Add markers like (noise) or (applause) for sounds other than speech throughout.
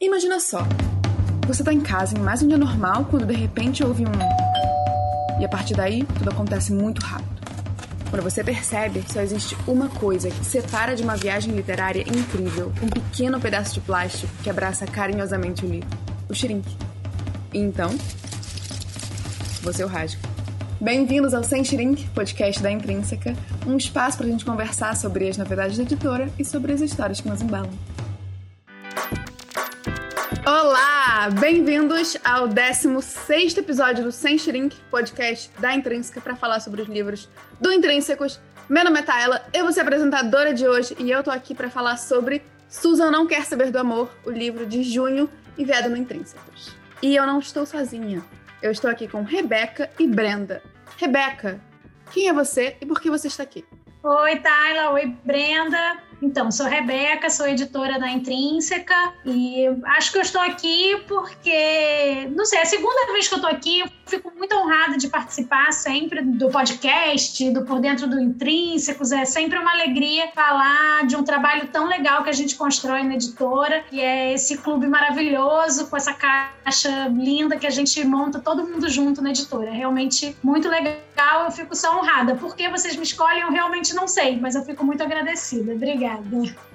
Imagina só, você tá em casa em mais um dia normal quando de repente ouve um. E a partir daí, tudo acontece muito rápido. Quando você percebe, só existe uma coisa que separa de uma viagem literária incrível, um pequeno pedaço de plástico que abraça carinhosamente o livro: o shrink. E então, você o rasga. Bem-vindos ao Sem Shrink, podcast da Intrínseca, um espaço para a gente conversar sobre as novidades da editora e sobre as histórias que nos embalam. Olá! Bem-vindos ao 16 episódio do Sem Shrink, podcast da Intrínseca, para falar sobre os livros do Intrínsecos. Meu nome é Tayla, eu vou ser apresentadora de hoje e eu tô aqui para falar sobre Susan Não Quer Saber do Amor, o livro de junho enviado no Intrínsecos. E eu não estou sozinha. Eu estou aqui com Rebeca e Brenda. Rebeca, quem é você e por que você está aqui? Oi, Tayla. Oi, Brenda. Então, sou Rebeca, sou editora da Intrínseca e acho que eu estou aqui porque, não sei, é a segunda vez que eu estou aqui, fico muito honrada de participar sempre do podcast, do Por Dentro do Intrínsecos. É sempre uma alegria falar de um trabalho tão legal que a gente constrói na editora, e é esse clube maravilhoso com essa caixa linda que a gente monta todo mundo junto na editora. É realmente muito legal, eu fico só honrada. Por que vocês me escolhem, eu realmente não sei, mas eu fico muito agradecida. Obrigada.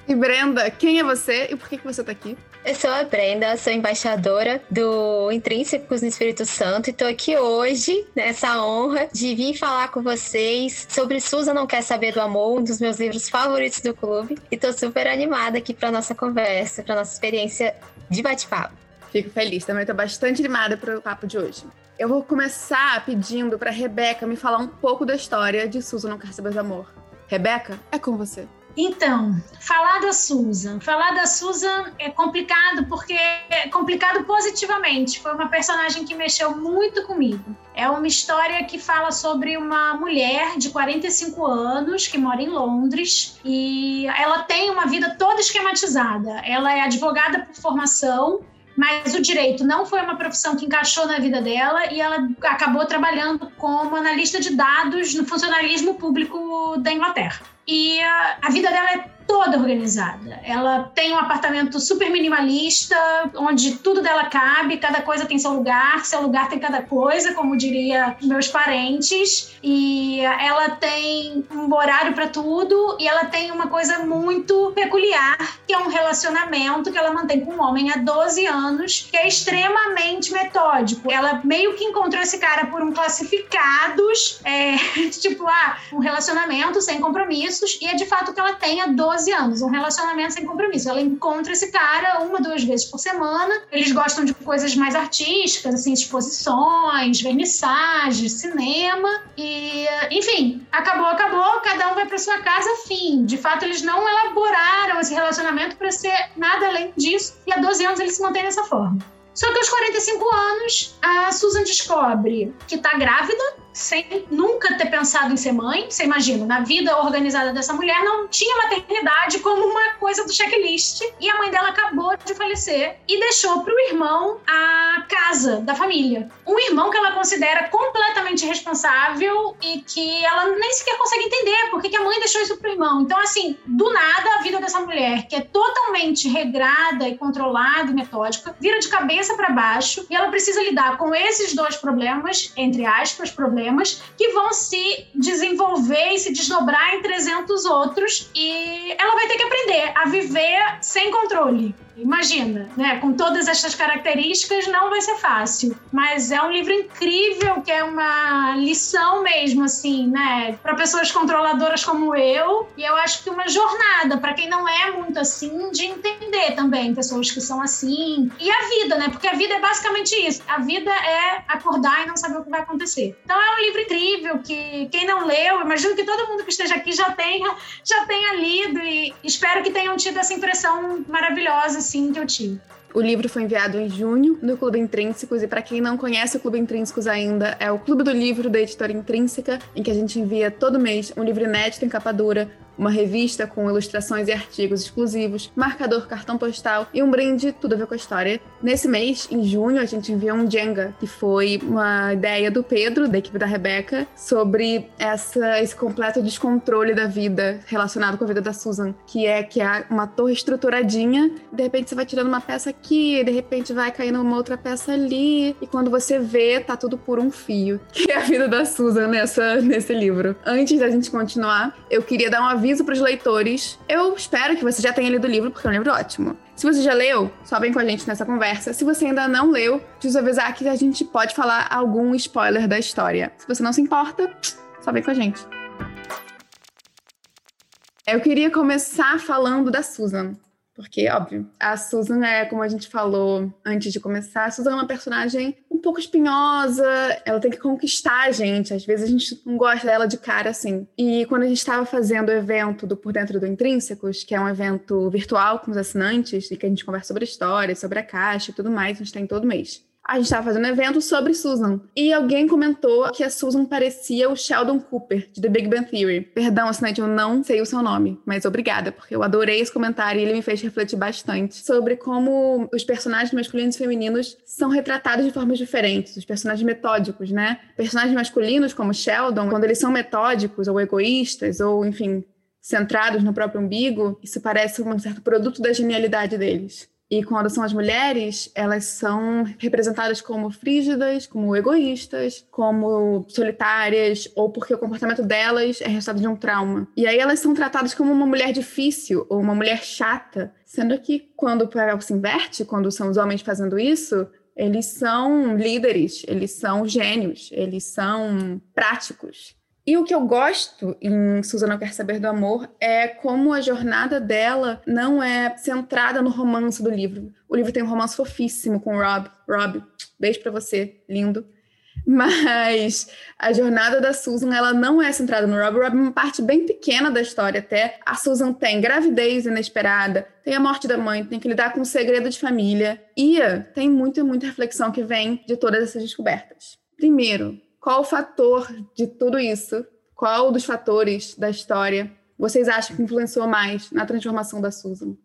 E Brenda, quem é você e por que, que você está aqui? Eu sou a Brenda, sou embaixadora do Intrínsecos no Espírito Santo e estou aqui hoje nessa honra de vir falar com vocês sobre Susan Não Quer Saber do Amor, um dos meus livros favoritos do clube. E estou super animada aqui para nossa conversa, para nossa experiência de bate-papo. Fico feliz, também estou bastante animada para o papo de hoje. Eu vou começar pedindo para Rebeca me falar um pouco da história de Susan Não Quer Saber do Amor. Rebeca, é com você. Então, falar da Susan. Falar da Susan é complicado porque é complicado positivamente. Foi uma personagem que mexeu muito comigo. É uma história que fala sobre uma mulher de 45 anos que mora em Londres e ela tem uma vida toda esquematizada. Ela é advogada por formação, mas o direito não foi uma profissão que encaixou na vida dela e ela acabou trabalhando como analista de dados no funcionalismo público da Inglaterra. E a, a vida dela é toda organizada. Ela tem um apartamento super minimalista, onde tudo dela cabe, cada coisa tem seu lugar, seu lugar tem cada coisa, como diria meus parentes. E ela tem um horário para tudo e ela tem uma coisa muito peculiar, que é um relacionamento que ela mantém com um homem há 12 anos, que é extremamente metódico. Ela meio que encontrou esse cara por um classificados, é, (laughs) tipo, ah, um relacionamento sem compromissos, e é de fato que ela tem há 12 12 anos, um relacionamento sem compromisso. Ela encontra esse cara uma, duas vezes por semana. Eles gostam de coisas mais artísticas, assim, exposições, vernissagens, cinema. E, enfim, acabou, acabou, cada um vai para sua casa, fim. De fato, eles não elaboraram esse relacionamento para ser nada além disso. E há 12 anos eles se mantêm dessa forma. Só que aos 45 anos, a Susan descobre que tá grávida sem nunca ter pensado em ser mãe. Você imagina, na vida organizada dessa mulher não tinha maternidade como uma coisa do checklist. E a mãe dela acabou de falecer e deixou para o irmão a casa da família. Um irmão que ela considera completamente responsável e que ela nem sequer consegue entender por que a mãe deixou isso para o irmão. Então, assim, do nada, a vida dessa mulher, que é totalmente regrada e controlada e metódica, vira de cabeça para baixo e ela precisa lidar com esses dois problemas, entre aspas, problemas problemas que vão se desenvolver e se desdobrar em 300 outros e ela vai ter que aprender a viver sem controle. Imagina, né? Com todas essas características não vai ser fácil, mas é um livro incrível que é uma lição mesmo assim, né, para pessoas controladoras como eu, e eu acho que uma jornada para quem não é muito assim de entender também pessoas que são assim. E a vida, né? Porque a vida é basicamente isso. A vida é acordar e não saber o que vai acontecer. Então é um livro incrível que quem não leu, imagino que todo mundo que esteja aqui já tenha já tenha lido e espero que tenham tido essa impressão maravilhosa assim que eu tive. O livro foi enviado em junho no Clube Intrínsecos e para quem não conhece o Clube Intrínsecos ainda, é o clube do livro da editora Intrínseca, em que a gente envia todo mês um livro inédito em capa dura uma revista com ilustrações e artigos exclusivos, marcador cartão postal e um brinde tudo a ver com a história. Nesse mês, em junho, a gente enviou um Jenga, que foi uma ideia do Pedro, da equipe da Rebeca, sobre essa, esse completo descontrole da vida relacionado com a vida da Susan, que é que é uma torre estruturadinha, de repente você vai tirando uma peça aqui, de repente vai caindo uma outra peça ali, e quando você vê, tá tudo por um fio. (laughs) Que é a vida da Susan nessa, nesse livro. Antes da gente continuar, eu queria dar um aviso para os leitores. Eu espero que você já tenha lido o livro, porque é um livro ótimo. Se você já leu, só vem com a gente nessa conversa. Se você ainda não leu, preciso avisar que a gente pode falar algum spoiler da história. Se você não se importa, só vem com a gente. Eu queria começar falando da Susan. Porque, óbvio, a Susan é, como a gente falou antes de começar, a Susan é uma personagem um pouco espinhosa, ela tem que conquistar a gente. Às vezes a gente não gosta dela de cara assim. E quando a gente estava fazendo o evento do Por Dentro do Intrínsecos, que é um evento virtual com os assinantes, e que a gente conversa sobre a história, sobre a caixa e tudo mais, a gente tem todo mês a gente estava fazendo um evento sobre Susan. E alguém comentou que a Susan parecia o Sheldon Cooper, de The Big Bang Theory. Perdão, assinante, eu não sei o seu nome, mas obrigada, porque eu adorei esse comentário e ele me fez refletir bastante sobre como os personagens masculinos e femininos são retratados de formas diferentes. Os personagens metódicos, né? Personagens masculinos, como Sheldon, quando eles são metódicos ou egoístas, ou, enfim, centrados no próprio umbigo, isso parece um certo produto da genialidade deles. E quando são as mulheres, elas são representadas como frígidas, como egoístas, como solitárias, ou porque o comportamento delas é resultado de um trauma. E aí elas são tratadas como uma mulher difícil ou uma mulher chata, sendo que quando o papel se inverte, quando são os homens fazendo isso, eles são líderes, eles são gênios, eles são práticos. E o que eu gosto em Susana Quer Saber do Amor é como a jornada dela não é centrada no romance do livro. O livro tem um romance fofíssimo com Rob. Rob, beijo para você, lindo. Mas a jornada da Susan, ela não é centrada no Rob. Rob é uma parte bem pequena da história até. A Susan tem gravidez inesperada, tem a morte da mãe, tem que lidar com o segredo de família. E tem muita, muita reflexão que vem de todas essas descobertas. Primeiro, qual o fator de tudo isso? Qual dos fatores da história vocês acham que influenciou mais na transformação da Susan?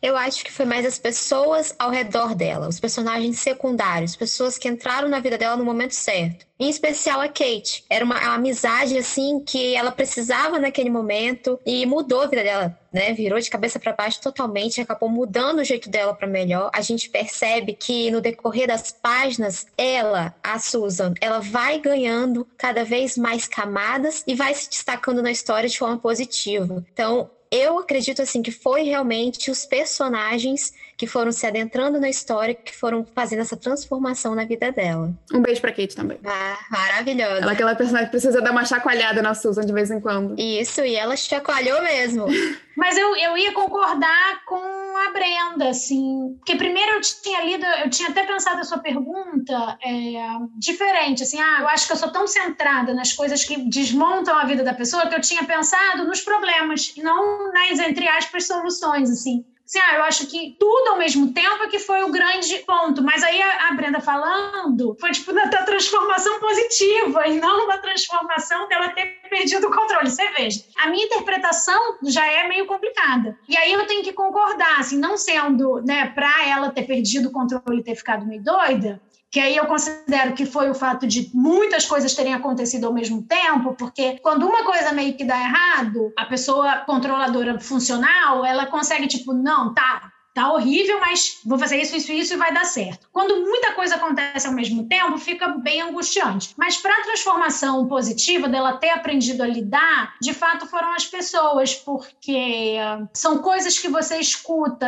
Eu acho que foi mais as pessoas ao redor dela, os personagens secundários, pessoas que entraram na vida dela no momento certo. Em especial a Kate. Era uma, uma amizade, assim, que ela precisava naquele momento e mudou a vida dela, né? Virou de cabeça para baixo totalmente, acabou mudando o jeito dela para melhor. A gente percebe que no decorrer das páginas, ela, a Susan, ela vai ganhando cada vez mais camadas e vai se destacando na história de forma positiva. Então, eu acredito assim que foi realmente os personagens que foram se adentrando na história, que foram fazendo essa transformação na vida dela. Um beijo pra Kate também. Ah, maravilhosa. Ela é aquela personagem que precisa dar uma chacoalhada na Susan de vez em quando. Isso, e ela chacoalhou mesmo. (laughs) Mas eu, eu ia concordar com a Brenda, assim. Porque primeiro eu tinha lido, eu tinha até pensado a sua pergunta é, diferente, assim, ah, eu acho que eu sou tão centrada nas coisas que desmontam a vida da pessoa que eu tinha pensado nos problemas e não nas, entre aspas, soluções, assim assim, ah, eu acho que tudo ao mesmo tempo é que foi o grande ponto. Mas aí a, a Brenda falando foi tipo da, da, transformação positiva e não uma transformação dela ter perdido o controle. Você veja, a minha interpretação já é meio complicada. E aí eu tenho que concordar, assim, não sendo, né, para ela ter perdido o controle e ter ficado meio doida, que aí eu considero que foi o fato de muitas coisas terem acontecido ao mesmo tempo, porque quando uma coisa meio que dá errado, a pessoa controladora funcional, ela consegue tipo, não, tá, tá horrível, mas vou fazer isso, isso, isso e vai dar certo. Quando muita coisa acontece ao mesmo tempo, fica bem angustiante. Mas para a transformação positiva dela ter aprendido a lidar, de fato foram as pessoas, porque são coisas que você escuta,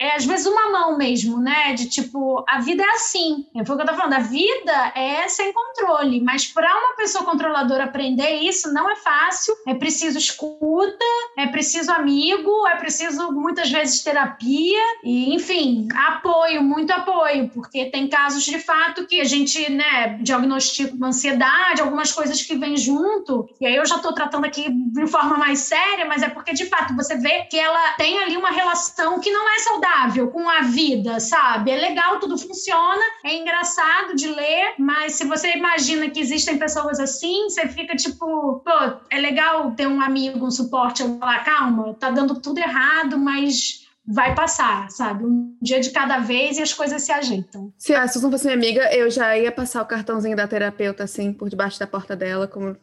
é, às vezes uma mão mesmo, né? De tipo, a vida é assim. É o que eu tô falando, a vida é sem controle, mas para uma pessoa controladora aprender isso não é fácil, é preciso escuta, é preciso amigo, é preciso muitas vezes terapia e, enfim, apoio, muito apoio, porque tem casos de fato que a gente, né, diagnostica uma ansiedade, algumas coisas que vêm junto, e aí eu já estou tratando aqui de forma mais séria, mas é porque de fato você vê que ela tem ali uma relação que não é saudável com a vida, sabe? É legal, tudo funciona, é engraçado de ler, mas se você imagina que existem pessoas assim, você fica tipo, pô, é legal ter um amigo, um suporte, falar, calma, tá dando tudo errado, mas vai passar, sabe? Um dia de cada vez e as coisas se ajeitam. Se a Susan fosse minha amiga, eu já ia passar o cartãozinho da terapeuta, assim, por debaixo da porta dela, como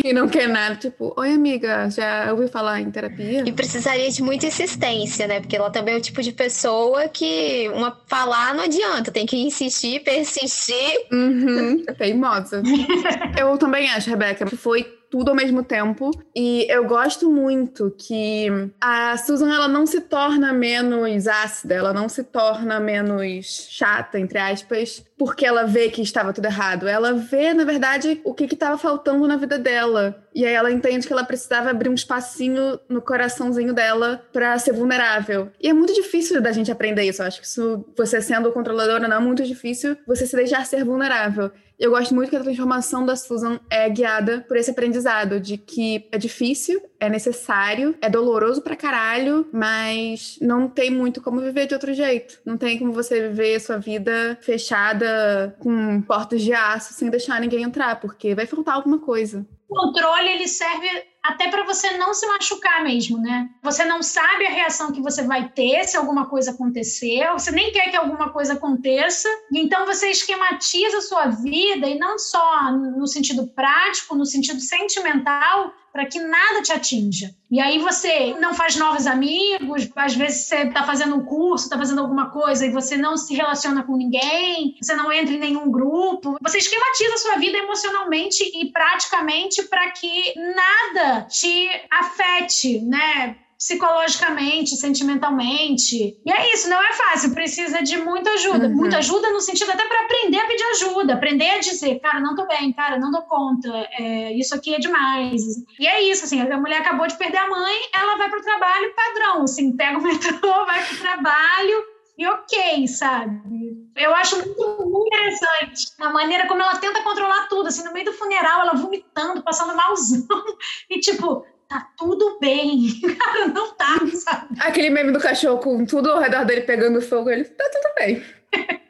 quem não quer nada. Tipo, oi, amiga, já ouviu falar em terapia? E precisaria de muita insistência, né? Porque ela também é o tipo de pessoa que uma falar não adianta, tem que insistir, persistir. Uhum, teimosa. (laughs) eu também acho, Rebeca, que foi tudo ao mesmo tempo. E eu gosto muito que a Susan ela não se torna menos ácida, ela não se torna menos chata, entre aspas, porque ela vê que estava tudo errado. Ela vê, na verdade, o que estava faltando na vida dela. E aí ela entende que ela precisava abrir um espacinho no coraçãozinho dela para ser vulnerável. E é muito difícil da gente aprender isso. Eu acho que isso, você sendo controladora, não é muito difícil você se deixar ser vulnerável. Eu gosto muito que a transformação da Susan é guiada por esse aprendizado de que é difícil, é necessário, é doloroso pra caralho, mas não tem muito como viver de outro jeito. Não tem como você viver sua vida fechada com portas de aço sem deixar ninguém entrar, porque vai faltar alguma coisa. O controle ele serve até para você não se machucar mesmo, né? Você não sabe a reação que você vai ter se alguma coisa acontecer, você nem quer que alguma coisa aconteça, então você esquematiza a sua vida e não só no sentido prático, no sentido sentimental, para que nada te atinja. E aí você não faz novos amigos, às vezes você está fazendo um curso, está fazendo alguma coisa e você não se relaciona com ninguém, você não entra em nenhum grupo. Você esquematiza a sua vida emocionalmente e praticamente para que nada te afete, né? Psicologicamente, sentimentalmente. E é isso, não é fácil, precisa de muita ajuda. Uhum. Muita ajuda no sentido até para aprender a pedir ajuda, aprender a dizer, cara, não tô bem, cara, não dou conta, é, isso aqui é demais. E é isso, assim, a mulher acabou de perder a mãe, ela vai pro trabalho padrão, assim, pega o metrô, (laughs) vai pro trabalho, e ok, sabe? Eu acho muito, muito interessante a maneira como ela tenta controlar tudo, assim, no meio do funeral, ela vomitando, passando malzão, (laughs) e tipo, tá tudo bem. (laughs) Cara, não tá, sabe? Aquele meme do cachorro com tudo ao redor dele pegando fogo, ele tá tudo bem. (laughs)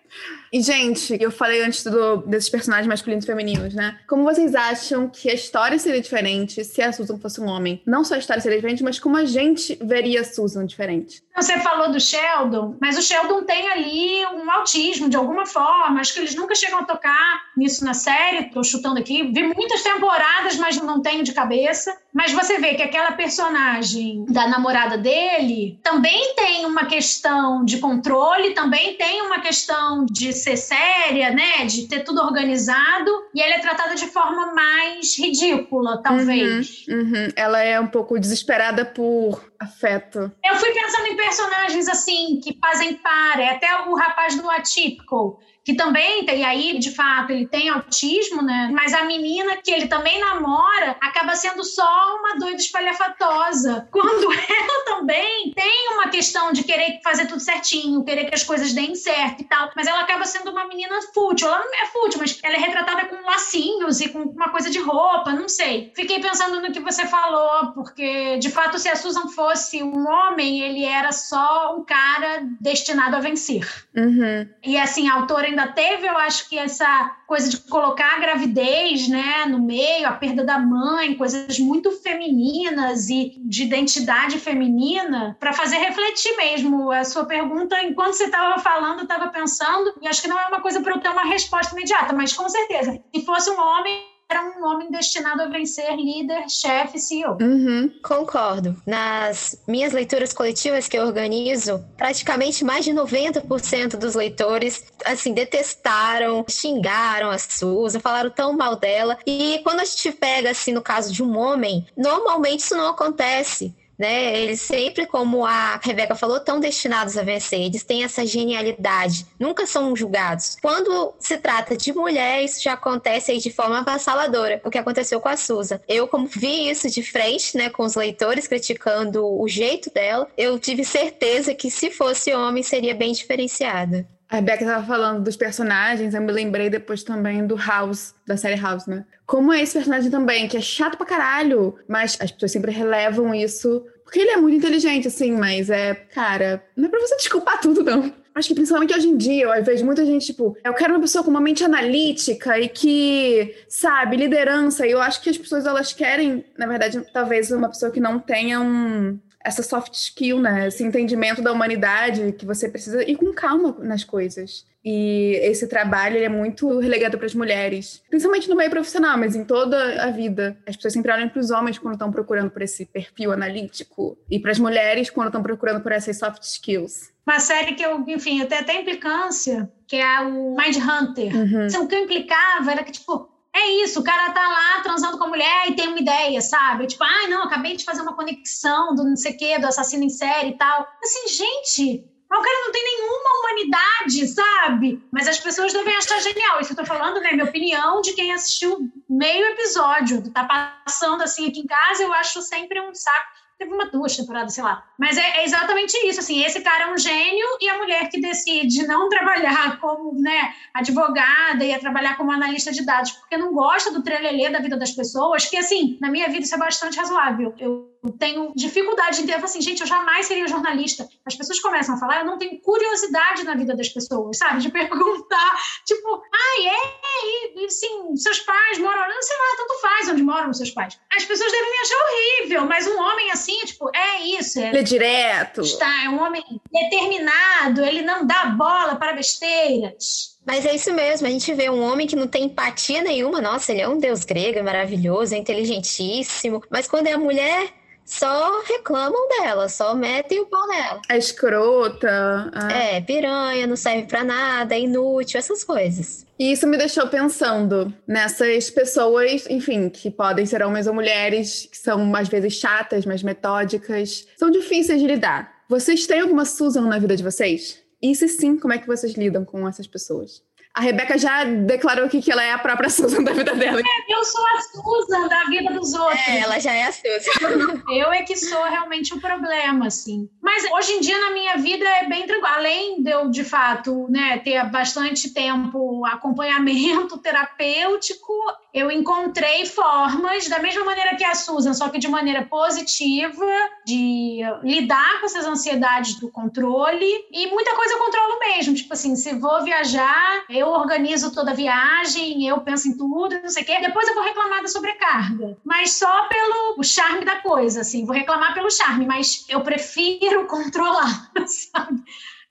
E, gente, eu falei antes do, desses personagens masculinos e femininos, né? Como vocês acham que a história seria diferente se a Susan fosse um homem? Não só a história seria diferente, mas como a gente veria a Susan diferente? Você falou do Sheldon, mas o Sheldon tem ali um autismo de alguma forma. Acho que eles nunca chegam a tocar nisso na série. Tô chutando aqui. Vi muitas temporadas, mas não tenho de cabeça. Mas você vê que aquela personagem da namorada dele também tem uma questão de controle, também tem uma questão de ser séria, né? De ter tudo organizado. E ela é tratada de forma mais ridícula, talvez. Uhum, uhum. Ela é um pouco desesperada por afeto. Eu fui pensando em personagens assim, que fazem par. É até o rapaz do Atípico que também tem aí, de fato, ele tem autismo, né? Mas a menina que ele também namora acaba sendo só uma doida espalhafatosa. Quando (laughs) ela também tem uma questão de querer fazer tudo certinho, querer que as coisas deem certo e tal, mas ela acaba sendo uma menina fútil. Ela não é fútil, mas ela é retratada com lacinhos e com uma coisa de roupa, não sei. Fiquei pensando no que você falou, porque de fato, se a Susan fosse um homem, ele era só um cara destinado a vencer. Uhum. E assim, a autora ainda teve, eu acho que essa coisa de colocar a gravidez, né, no meio, a perda da mãe, coisas muito femininas e de identidade feminina, para fazer refletir mesmo. A sua pergunta, enquanto você estava falando, eu estava pensando, e acho que não é uma coisa para eu ter uma resposta imediata, mas com certeza, se fosse um homem era um homem destinado a vencer líder, chefe, CEO. Uhum, concordo. Nas minhas leituras coletivas que eu organizo, praticamente mais de 90% dos leitores, assim, detestaram, xingaram a Susan, falaram tão mal dela. E quando a gente pega, assim, no caso de um homem, normalmente isso não acontece né? Eles sempre, como a Rebeca falou, estão destinados a vencer. Eles têm essa genialidade, nunca são julgados. Quando se trata de mulher, isso já acontece aí de forma avassaladora, o que aconteceu com a Susan. Eu, como vi isso de frente, né, com os leitores criticando o jeito dela, eu tive certeza que se fosse homem seria bem diferenciada. A Rebecca estava falando dos personagens, eu me lembrei depois também do House, da série House, né? Como é esse personagem também, que é chato pra caralho, mas as pessoas sempre relevam isso. Porque ele é muito inteligente, assim, mas é, cara, não é pra você desculpar tudo, não. Acho que principalmente hoje em dia, eu vejo muita gente, tipo, eu quero uma pessoa com uma mente analítica e que, sabe, liderança. E eu acho que as pessoas, elas querem, na verdade, talvez uma pessoa que não tenha um, essa soft skill, né? Esse entendimento da humanidade que você precisa ir com calma nas coisas. E esse trabalho é muito relegado para as mulheres, principalmente no meio profissional, mas em toda a vida. As pessoas sempre olham para os homens quando estão procurando por esse perfil analítico e para as mulheres quando estão procurando por essas soft skills. Uma série que eu, enfim, até até implicância, que é o Mind Hunter. Uhum. Então, o que eu implicava era que, tipo, é isso, o cara tá lá transando com a mulher e tem uma ideia, sabe? Tipo, ai, ah, não, acabei de fazer uma conexão do não sei o quê, do assassino em série e tal. Assim, gente, o cara não tem nenhuma humanidade, sabe? Mas as pessoas devem achar genial. Isso eu tô falando, né? Minha opinião de quem assistiu meio episódio. Tá passando assim aqui em casa, eu acho sempre um saco teve uma duas temporadas, sei lá. Mas é, é, exatamente isso, assim, esse cara é um gênio e a mulher que decide não (laughs) trabalhar como, né, advogada e a trabalhar como analista de dados, porque não gosta do trelelê da vida das pessoas, que, assim, na minha vida isso é bastante razoável. Eu tenho dificuldade de entender, assim, gente, eu jamais seria jornalista. As pessoas começam a falar, eu não tenho curiosidade na vida das pessoas, sabe? De perguntar, tipo, ai, é, e, assim, seus pais moram, não sei lá, tanto faz onde moram seus pais. As pessoas devem me achar horrível, mas um homem assim, tipo, é isso. É, ele é direto. Está, é um homem determinado, ele não dá bola para besteiras. Mas é isso mesmo, a gente vê um homem que não tem empatia nenhuma. Nossa, ele é um deus grego, é maravilhoso, é inteligentíssimo. Mas quando é a mulher, só reclamam dela, só metem o pau nela. É escrota. É, piranha, não serve para nada, é inútil, essas coisas. E isso me deixou pensando nessas pessoas, enfim, que podem ser homens ou mulheres, que são às vezes chatas, mas metódicas, são difíceis de lidar. Vocês têm alguma Susan na vida de vocês? E se sim, como é que vocês lidam com essas pessoas? A Rebeca já declarou aqui que ela é a própria (laughs) Susan da vida dela. É, eu sou a Susan da vida dos outros. É, ela já é a Susan. (laughs) eu é que sou realmente o problema, assim. Mas hoje em dia na minha vida é bem tranquilo. Além de eu, de fato, né, ter bastante tempo acompanhamento (laughs) terapêutico, eu encontrei formas, da mesma maneira que a Susan, só que de maneira positiva, de lidar com essas ansiedades do controle. E muita coisa eu controlo mesmo. Tipo assim, se vou viajar, eu organizo toda a viagem, eu penso em tudo, não sei o quê. Depois eu vou reclamar da sobrecarga. Mas só pelo charme da coisa, assim. Vou reclamar pelo charme, mas eu prefiro (laughs) controlar, sabe?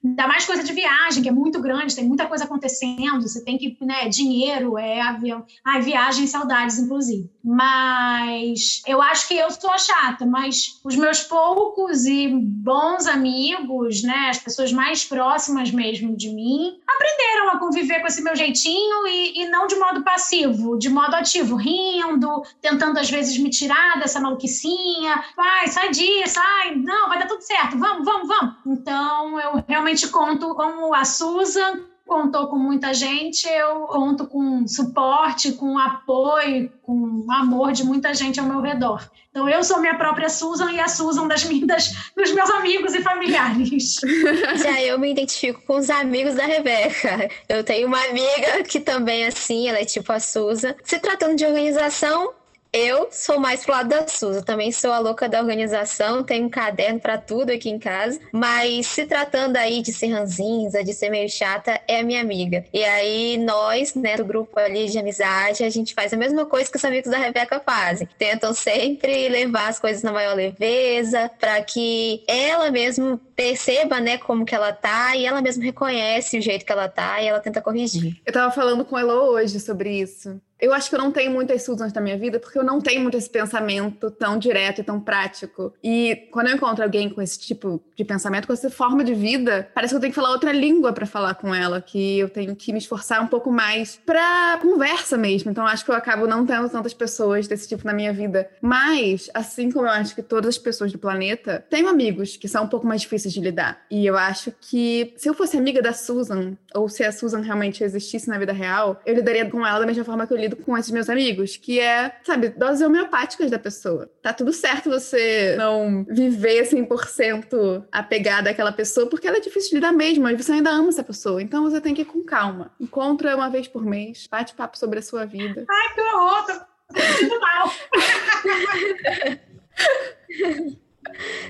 Ainda mais coisa de viagem, que é muito grande, tem muita coisa acontecendo, você tem que, né, dinheiro, é avião. Ai, viagem, saudades, inclusive. Mas eu acho que eu sou a chata, mas os meus poucos e bons amigos, né, as pessoas mais próximas mesmo de mim, aprenderam a conviver com esse meu jeitinho e, e não de modo passivo, de modo ativo, rindo, tentando às vezes me tirar dessa maluquicinha. Vai, sai disso, sai, não, vai dar tudo certo, vamos, vamos, vamos. Então eu realmente realmente conto como a Susan contou com muita gente, eu conto com suporte, com apoio, com amor de muita gente ao meu redor. Então eu sou minha própria Susan e a Susan das minhas, dos meus amigos e familiares. (laughs) Já eu me identifico com os amigos da Rebeca. Eu tenho uma amiga que também é assim, ela é tipo a Susan. Se tratando de organização, eu sou mais pro lado da Suza, também sou a louca da organização, tenho um caderno para tudo aqui em casa, mas se tratando aí de ser ranzinza, de ser meio chata, é a minha amiga. E aí nós, né, do grupo ali de amizade, a gente faz a mesma coisa que os amigos da Rebeca fazem. Tentam sempre levar as coisas na maior leveza, para que ela mesmo perceba, né, como que ela tá e ela mesma reconhece o jeito que ela tá e ela tenta corrigir. Eu tava falando com ela hoje sobre isso Eu acho que eu não tenho muitas Susans na minha vida porque eu não tenho muito esse pensamento tão direto e tão prático. E quando eu encontro alguém com esse tipo de pensamento, com essa forma de vida, parece que eu tenho que falar outra língua para falar com ela, que eu tenho que me esforçar um pouco mais pra conversa mesmo. Então acho que eu acabo não tendo tantas pessoas desse tipo na minha vida. Mas, assim como eu acho que todas as pessoas do planeta, tenho amigos que são um pouco mais difíceis de lidar. E eu acho que se eu fosse amiga da Susan, ou se a Susan realmente existisse na vida real, eu lidaria com ela da mesma forma que eu lido com esses meus amigos, que é, sabe, doses homeopáticas da pessoa. Tá tudo certo você não viver 100% apegada àquela pessoa, porque ela é difícil de lidar mesmo, e você ainda ama essa pessoa. Então você tem que ir com calma. Encontra uma vez por mês, bate papo sobre a sua vida. Ai, que horror! Tô sentindo mal.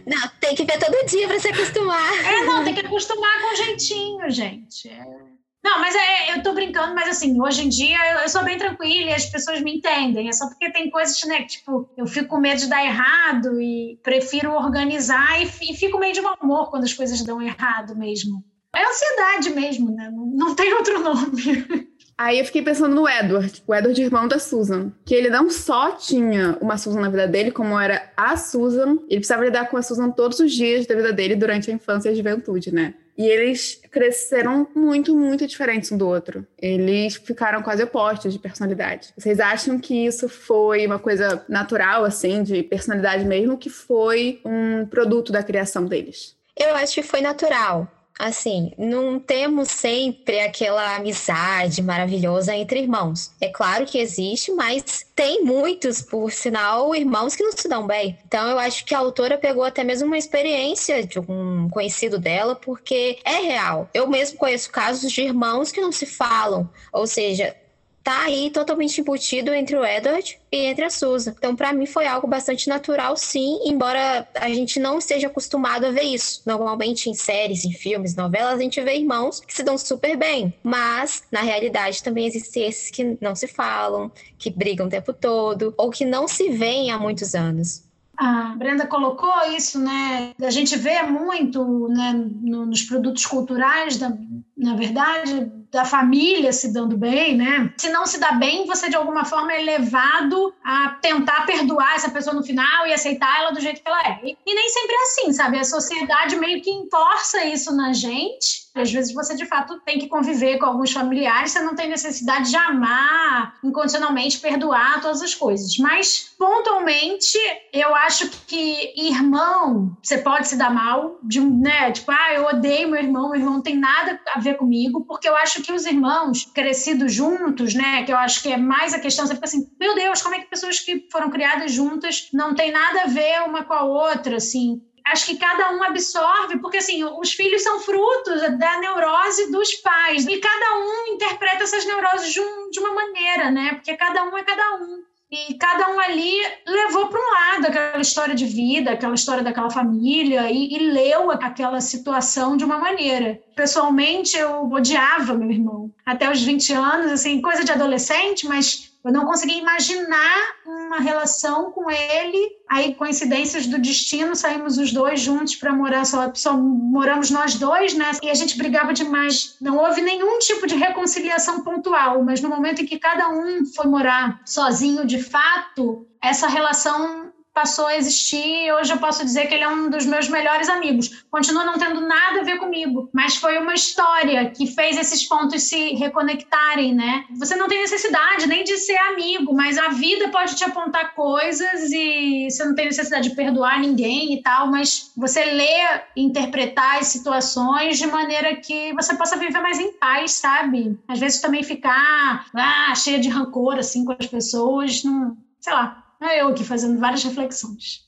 Não, tem que ver todo dia para se acostumar. É, não, tem que acostumar com jeitinho, gente. É... Não, mas é, eu tô brincando, mas assim, hoje em dia eu, eu, sou bem tranquila e as pessoas me entendem. É só porque tem coisas, né, tipo, eu fico com medo de dar errado e prefiro organizar e, e fico meio de mau humor quando as coisas dão errado mesmo. É ansiedade mesmo, né? Não, não tem outro nome. (laughs) Aí eu fiquei pensando no Edward, o Edward irmão da Susan, que ele não só tinha uma Susan na vida dele, como era a Susan, ele precisava lidar com a Susan todos os dias da vida dele durante a infância e a juventude, né? E eles cresceram muito, muito diferentes um do outro. Eles ficaram quase opostos de personalidade. Vocês acham que isso foi uma coisa natural, assim, de personalidade mesmo, que foi um produto da criação deles? Eu acho que foi natural assim, não temos sempre aquela amizade maravilhosa entre irmãos. É claro que existe, mas tem muitos, por sinal, irmãos que não se dão bem. Então eu acho que a autora pegou até mesmo uma experiência de um conhecido dela, porque é real. Eu mesmo conheço casos de irmãos que não se falam, ou seja, tá aí totalmente embutido entre o Edward e entre a Susan. Então, para mim, foi algo bastante natural, sim, embora a gente não esteja acostumado a ver isso. Normalmente, em séries, em filmes, novelas, a gente vê irmãos que se dão super bem, mas na realidade também existem esses que não se falam, que brigam o tempo todo, ou que não se veem há muitos anos. A Brenda colocou isso, né? A gente vê muito né, nos produtos culturais, da, na verdade, da família se dando bem, né? Se não se dá bem, você de alguma forma é levado a tentar perdoar essa pessoa no final e aceitar ela do jeito que ela é. E, nem sempre é assim, sabe? A sociedade meio que entorça isso na gente. Às vezes você de fato tem que conviver com alguns familiares, você não tem necessidade de amar incondicionalmente, perdoar todas as coisas. Mas pontualmente, eu acho que irmão, você pode se dar mal, de, né? Tipo, ah, eu odeio meu irmão, meu irmão não tem nada a ver comigo, porque eu acho que os irmãos crescidos juntos, né, que eu acho que é mais a questão, você fica assim, meu Deus, como é que pessoas que foram criadas juntas não tem nada a ver uma com a outra, assim, acho que cada um absorve, porque assim, os filhos são frutos da neurose dos pais, e cada um interpreta essas neuroses de, um, de uma maneira, né? Porque cada um é cada um. E cada um ali levou para um lado aquela história de vida, aquela história daquela família, e, e, leu aquela situação de uma maneira. Pessoalmente, eu odiava meu irmão. Até os 20 anos, assim, coisa de adolescente, mas eu não conseguia imaginar uma relação com ele. Aí, coincidências do destino, saímos os dois juntos para morar só, só moramos nós dois, né? E a gente brigava demais. Não houve nenhum tipo de reconciliação pontual, mas no momento em que cada um foi morar sozinho de fato, essa relação passou a existir. Hoje eu posso dizer que ele é um dos meus melhores amigos. Continua não tendo nada a ver comigo, mas foi uma história que fez esses pontos se reconectarem, né? Você não tem necessidade nem de ser amigo, mas a vida pode te apontar coisas e você não tem necessidade de perdoar ninguém e tal, mas você lê e interpretar as situações de maneira que você possa viver mais em paz, sabe? Às vezes também ficar ah, cheia de rancor assim com as pessoas, não, sei lá, é eu aqui fazendo várias reflexões.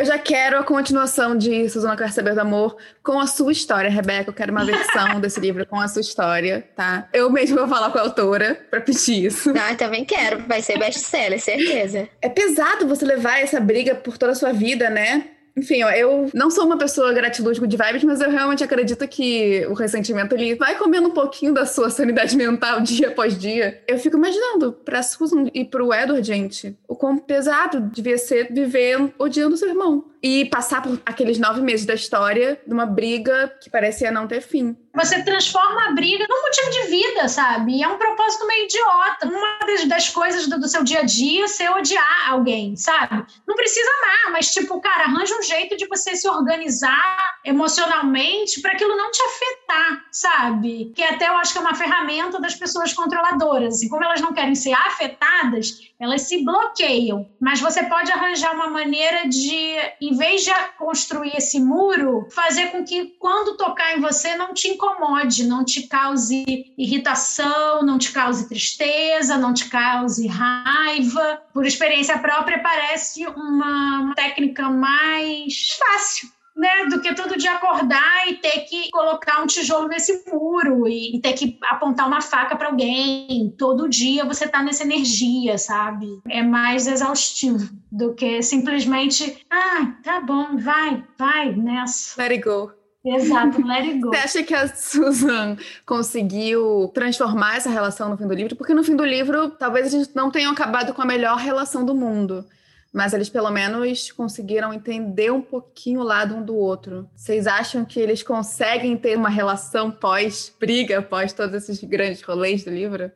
Eu já quero a continuação de Suzana Quer Saber do Amor com a sua história, Rebeca. Eu quero uma versão (laughs) desse livro com a sua história, tá? Eu mesmo vou falar com a autora pra pedir isso. Ah, também quero. Vai ser best-seller, certeza. É pesado você levar essa briga por toda a sua vida, né? Enfim, eu não sou uma pessoa gratiluz de vibes, mas eu realmente acredito que o ressentimento ele vai comendo um pouquinho da sua sanidade (laughs) mental dia após dia. Eu fico imaginando pra Susan e pro Edward, gente, o quão pesado devia ser viver odiando seu irmão. E passar por aqueles nove meses da história de uma briga que parecia não ter fim. Você transforma a briga num motivo de vida, sabe? E é um propósito meio idiota. Uma das, das coisas do, do, seu dia a dia é ser odiar alguém, sabe? Não precisa amar, mas, tipo, cara, arranja um jeito de você se organizar emocionalmente para aquilo não te afetar, sabe? Que até eu acho que é uma ferramenta das pessoas controladoras. E como elas não querem ser afetadas, elas se bloqueiam. Mas você pode arranjar uma maneira de, em vez de construir esse muro, fazer com que quando tocar em você não te incomode, não te cause irritação, não te cause tristeza, não te cause raiva. Por experiência própria, parece uma técnica mais fácil né, do que todo dia acordar e ter que colocar um tijolo nesse muro e, e ter que apontar uma faca para alguém. Todo dia você tá nessa energia, sabe? É mais exaustivo do que simplesmente, ah, tá bom, vai, vai nessa. Let it go. Exato, let it (laughs) go. Você acha que a Susan conseguiu transformar essa relação no fim do livro? Porque no fim do livro, talvez a gente não tenha acabado com a melhor relação do mundo mas eles pelo menos conseguiram entender um pouquinho o lado um do outro. Vocês acham que eles conseguem ter uma relação pós-briga, pós todos esses grandes rolês do livro?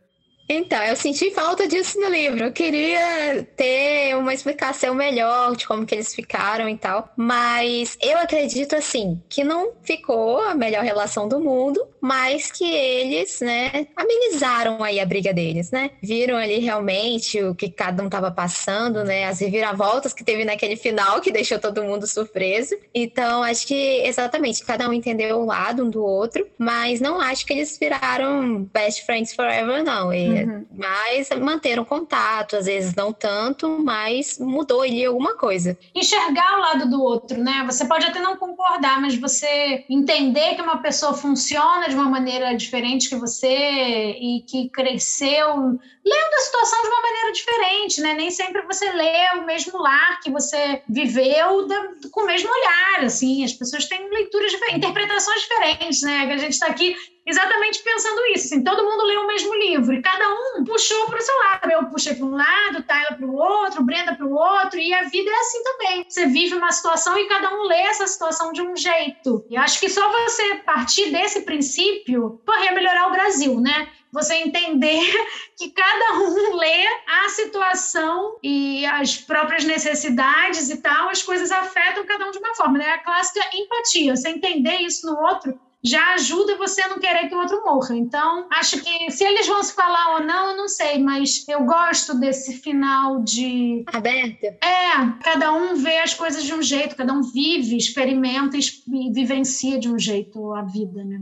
Então, eu senti falta disso no livro. Eu queria ter uma explicação melhor de como que eles ficaram e tal. Mas eu acredito, assim, que não ficou a melhor relação do mundo, mas que eles, né, amenizaram aí a briga deles, né? Viram ali realmente o que cada um tava passando, né? As reviravoltas que teve naquele final que deixou todo mundo surpreso. Então, acho que exatamente, cada um entendeu um lado um do outro, mas não acho que eles viraram best friends forever, não. Uhum. Mas manteram contato, às vezes não tanto, mas mudou ali alguma coisa. Enxergar o lado do outro, né? Você pode até não concordar, mas você entender que uma pessoa funciona de uma maneira diferente que você e que cresceu lendo a situação de uma maneira diferente, né? Nem sempre você lê o mesmo lar que você viveu da, com o mesmo olhar, assim. As pessoas têm leituras diferentes, interpretações diferentes, né? A gente está aqui exatamente pensando isso. Assim, todo mundo lê o mesmo livro e cada um puxou para o seu lado. Eu puxei para um lado, Tyler para o outro, Brenda para o outro, e a vida é assim também. Você vive uma situação e cada um lê essa situação de um jeito. E acho que só você partir desse princípio porra, ia melhorar o Brasil, né? Você entender (laughs) que cada um lê a situação e as próprias necessidades e tal, as coisas afetam cada um de uma forma, né? A clássica empatia, você entender isso no outro já ajuda você a não querer que o outro morra. Então, acho que se eles vão se falar ou não, eu não sei, mas eu gosto desse final de. Aberto? É, cada um vê as coisas de um jeito, cada um vive, experimenta e vivencia de um jeito a vida, né?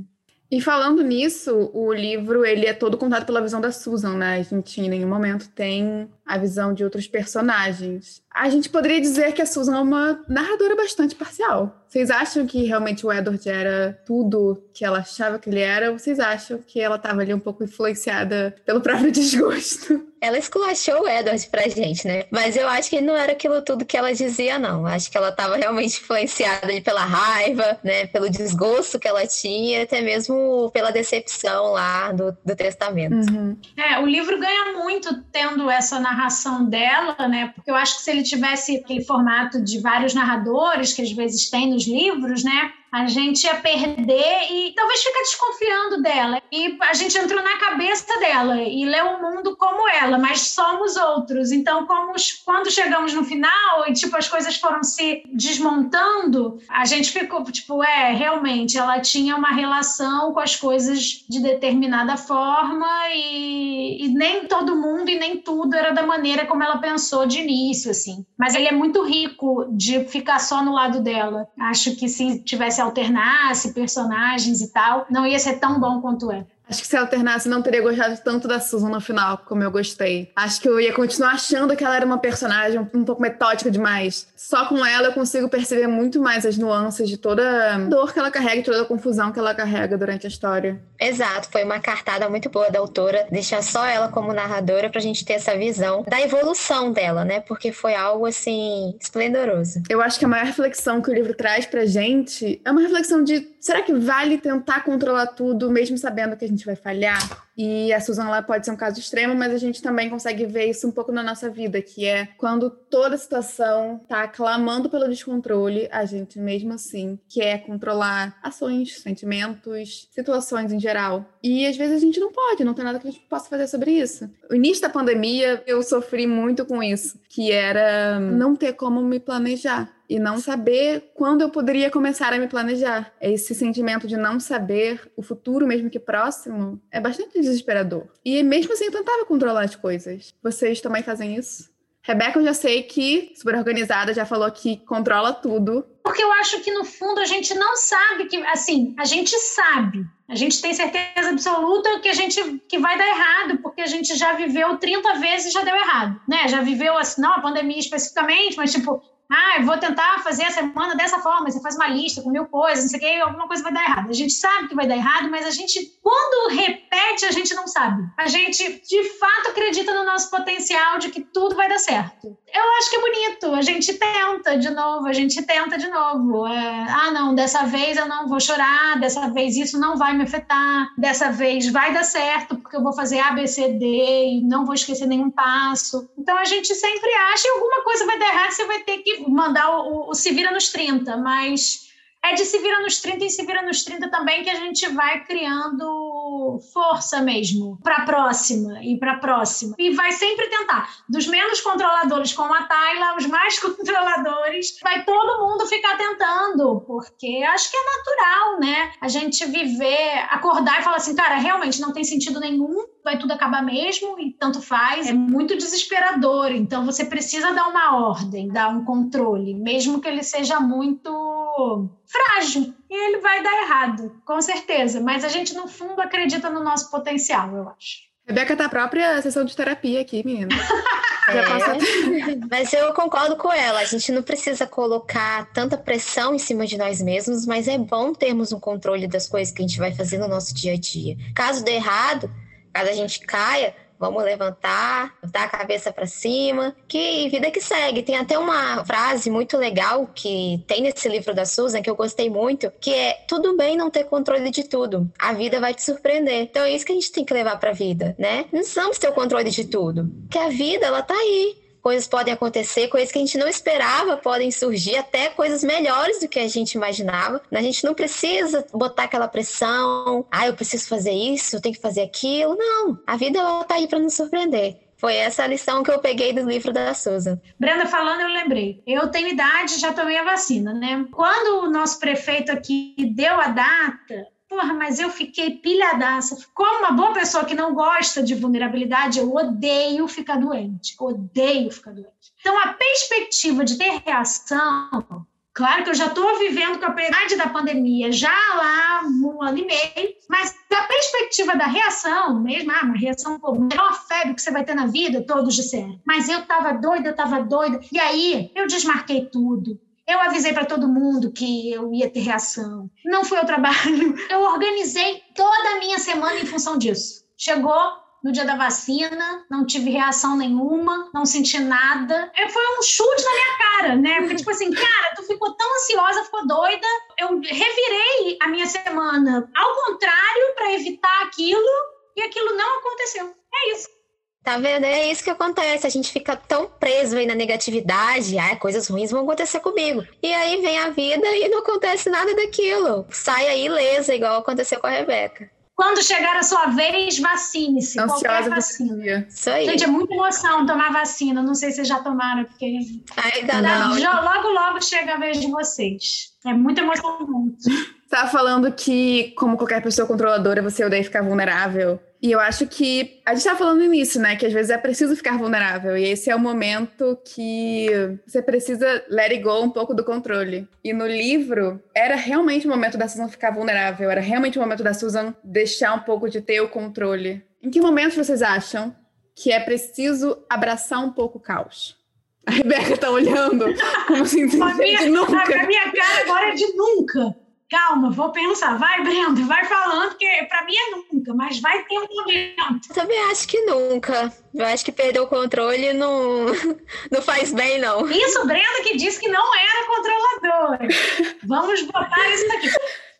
E falando nisso, o livro ele é todo contado pela visão da Susan, né? A gente em nenhum momento tem a visão de outros personagens. A gente poderia dizer que a Susan é uma narradora bastante parcial. Vocês acham que realmente o Edward era tudo que ela achava que ele era? Ou vocês acham que ela estava ali um pouco influenciada pelo próprio (laughs) desgosto? ela esculachou o Edward pra gente, né? Mas eu acho que não era aquilo tudo que ela dizia, não. Acho que ela estava realmente influenciada pela raiva, né? Pelo desgosto que ela tinha, até mesmo pela decepção lá do, do testamento. Uhum. É, o livro ganha muito tendo essa narração dela, né? Porque eu acho que se ele tivesse aquele formato de vários narradores, que às vezes tem nos livros, né? A gente ia perder e talvez ficar desconfiando dela. E a gente entrou na cabeça dela e leu o mundo como ela, mas somos outros. Então, como quando chegamos no final e tipo as coisas foram se desmontando, a gente ficou tipo, é, realmente ela tinha uma relação com as coisas de determinada forma e, e nem todo mundo e nem tudo era da maneira como ela pensou de início, assim. Mas ele é muito rico de ficar só no lado dela. Acho que se tivesse alternasse personagens e tal, não ia ser tão bom quanto é. Acho que se alternasse, não teria gostado tanto da Susan no final, como eu gostei. Acho que eu ia continuar achando que ela era uma personagem um pouco metódica demais. Só com ela eu consigo perceber muito mais as nuances de toda a dor que ela carrega e toda a confusão que ela carrega durante a história. Exato, foi uma cartada muito boa da autora, deixar só ela como narradora pra gente ter essa visão da evolução dela, né? Porque foi algo assim esplendoroso. Eu acho que a maior reflexão que o livro traz pra gente é uma reflexão de será que vale tentar controlar tudo mesmo sabendo que a gente gente vai falhar. E a Susan ela pode ser um caso extremo, mas a gente também consegue ver isso um pouco na nossa vida, que é quando toda a situação tá clamando pelo descontrole, a gente mesmo assim quer controlar ações, sentimentos, situações em geral. E às vezes a gente não pode, não tem nada que a gente possa fazer sobre isso. O início da pandemia, eu sofri muito com isso, que era não ter como me planejar e não saber quando eu poderia começar a me planejar. Esse sentimento de não saber o futuro, mesmo que próximo, é bastante desesperador. E mesmo assim eu tentava controlar as coisas. Vocês também fazem isso? Rebeca, eu já sei que, super organizada, já falou que controla tudo. Porque eu acho que, no fundo, a gente não sabe que, assim, a gente sabe. A gente tem certeza absoluta que a gente que vai dar errado, porque a gente já viveu 30 vezes e já deu errado, né? Já viveu, assim, não a pandemia especificamente, mas, tipo, ah, eu vou tentar fazer a semana dessa forma, você faz uma lista com mil coisas, não sei o que, alguma coisa vai dar errado. A gente sabe que vai dar errado, mas a gente, quando repete, a gente não sabe. A gente, de fato, acredita no nosso potencial de que tudo vai dar certo. Eu acho que é bonito, a gente tenta de novo, a gente tenta de novo. É, ah, não, dessa vez eu não vou chorar, dessa vez isso não vai me afetar, dessa vez vai dar certo, porque eu vou fazer A, B, C, D e não vou esquecer nenhum passo. Então a gente sempre acha que alguma coisa vai dar errado, você vai ter que mandar o, o, Se Vira nos 30, mas é de Se Vira nos 30 e Se Vira nos 30 também que a gente vai criando força mesmo para a próxima e para a próxima. E vai sempre tentar. Dos menos controladores, como a Tayla, os mais (laughs) controladores, vai todo mundo ficar tentando, porque acho que é natural, né? A gente viver, acordar e falar assim, cara, realmente não tem sentido nenhum vai tudo acabar mesmo e tanto faz. É muito desesperador. Então você precisa dar uma ordem, dar um controle, mesmo que ele seja muito frágil. E ele vai dar errado, com certeza. Mas a gente, no fundo, acredita no nosso potencial, eu acho. Rebeca tá a própria sessão de terapia aqui, menina. (laughs) É, (laughs) mas eu concordo com ela. A gente não precisa colocar tanta pressão em cima de nós mesmos, mas é bom termos um controle das coisas que a gente vai fazer no nosso dia a dia. Caso dê errado, Caso a gente caia, vamos levantar, botar a cabeça para cima, que vida que segue. Tem até uma frase muito legal que tem nesse livro da Susan que eu gostei muito, que é tudo bem não ter controle de tudo. A vida vai te surpreender. Então é isso que a gente tem que levar para a vida, né? Não precisamos ter o controle de tudo, que a vida ela tá aí coisas podem acontecer, coisas que a gente não esperava podem surgir, até coisas melhores do que a gente imaginava. A gente não precisa botar aquela pressão, ah, eu preciso fazer isso, eu tenho que fazer aquilo. Não, a vida está aí para nos surpreender. Foi essa a lição que eu peguei do livro da Susan. Brenda falando, eu lembrei. Eu tenho idade, já tomei a vacina, né? Quando o nosso prefeito aqui deu a data, Porra, mas eu fiquei pilhadaça. Como uma boa pessoa que não gosta de vulnerabilidade, eu odeio ficar doente. Odeio ficar doente. Então, a perspectiva de ter reação Claro que eu já estou vivendo com a peridade da pandemia já lá um ano e meio, mas da perspectiva da reação, mesmo, ah, uma reação, pô, melhor febre que você vai ter na vida, todos disseram. Mas eu estava doida, eu estava doida. E aí, eu desmarquei tudo. Eu avisei para todo mundo que eu ia ter reação. Não fui ao trabalho. (laughs) Eu organizei toda a minha semana em função disso. Chegou no dia da vacina, não tive reação nenhuma, não senti nada. É, foi um chute na minha cara, né? Porque, tipo assim, cara, tu ficou tão ansiosa, ficou doida. Eu revirei a minha semana ao contrário para evitar aquilo e aquilo não aconteceu. É isso. Tá vendo? É isso que acontece. A gente fica tão preso aí na negatividade. Ah, coisas ruins vão acontecer comigo. E aí vem a vida e não acontece nada daquilo. Sai aí ilesa, igual aconteceu com a Rebeca. Quando chegar a sua vez, vacine-se. Qualquer vacina. Isso aí. Gente, é muita emoção tomar vacina. Não sei se vocês já tomaram, porque. Ainda não. Já, logo, logo chega a vez de vocês. É muita emoção. Você tá falando que, como qualquer pessoa controladora, você odeia ficar vulnerável. E eu acho que a gente estava falando nisso, né? Que às vezes é preciso ficar vulnerável. E esse é o momento que você precisa let it go um pouco do controle. E no livro, era realmente o momento da Susan ficar vulnerável. Era realmente o momento da Susan deixar um pouco de ter o controle. Em que momentos vocês acham que é preciso abraçar um pouco o caos? A Rebeca tá olhando como minha, nunca. A minha cara agora é de nunca calma, vou pensar. Vai, Brenda, vai falando, porque para mim é nunca, mas vai ter um momento. Eu também acho que nunca. Eu acho que perder o controle não, (laughs) não faz bem, não. Isso, Brenda, que disse que não era controladora. Vamos botar isso aqui.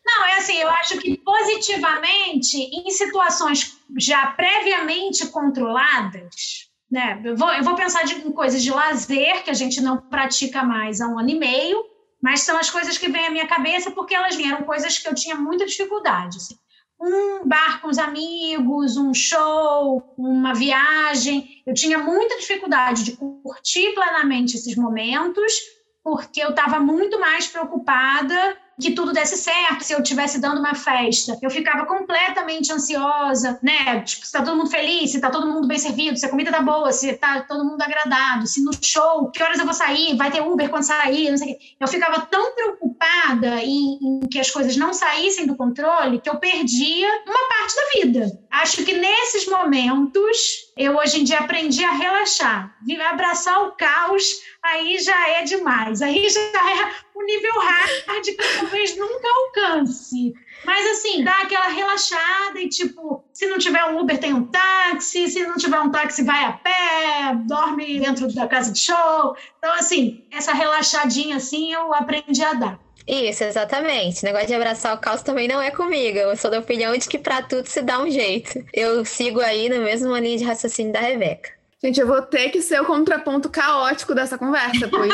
Não, é assim, eu acho que positivamente, em situações já previamente controladas, né? Eu vou, eu vou pensar de, em coisas de lazer que a gente não pratica mais há um ano e meio, mas são as coisas que vêm à minha cabeça porque elas vieram coisas que eu tinha muita dificuldade. Assim. Um bar com os amigos, um show, uma viagem. Eu tinha muita dificuldade de curtir plenamente esses momentos, porque eu estava muito mais preocupada que tudo desse certo, se eu estivesse dando uma festa. Eu ficava completamente ansiosa, né? Tipo, se tá todo mundo feliz, se tá todo mundo bem servido, se a comida tá boa, se tá todo mundo agradado, se no show, que horas eu vou sair, vai ter Uber quando sair, não sei o quê. Eu ficava tão preocupada em, em que as coisas não saíssem do controle que eu perdia uma parte da vida. Acho que nesses momentos eu hoje em dia aprendi a relaxar, abraçar o caos, aí já é demais, aí já é nível hard que talvez nunca alcance. Mas assim, dá aquela relaxada e tipo, se não tiver um Uber, tem um táxi, se não tiver um táxi, vai a pé, dorme dentro da casa de show. Então, assim, essa relaxadinha assim eu aprendi a dar. Isso, exatamente. O negócio de abraçar o caos também não é comigo. Eu sou da opinião de que para tudo se dá um jeito. Eu sigo aí na mesma linha de raciocínio da Rebeca. Gente, eu vou ter que ser o contraponto caótico dessa conversa, pois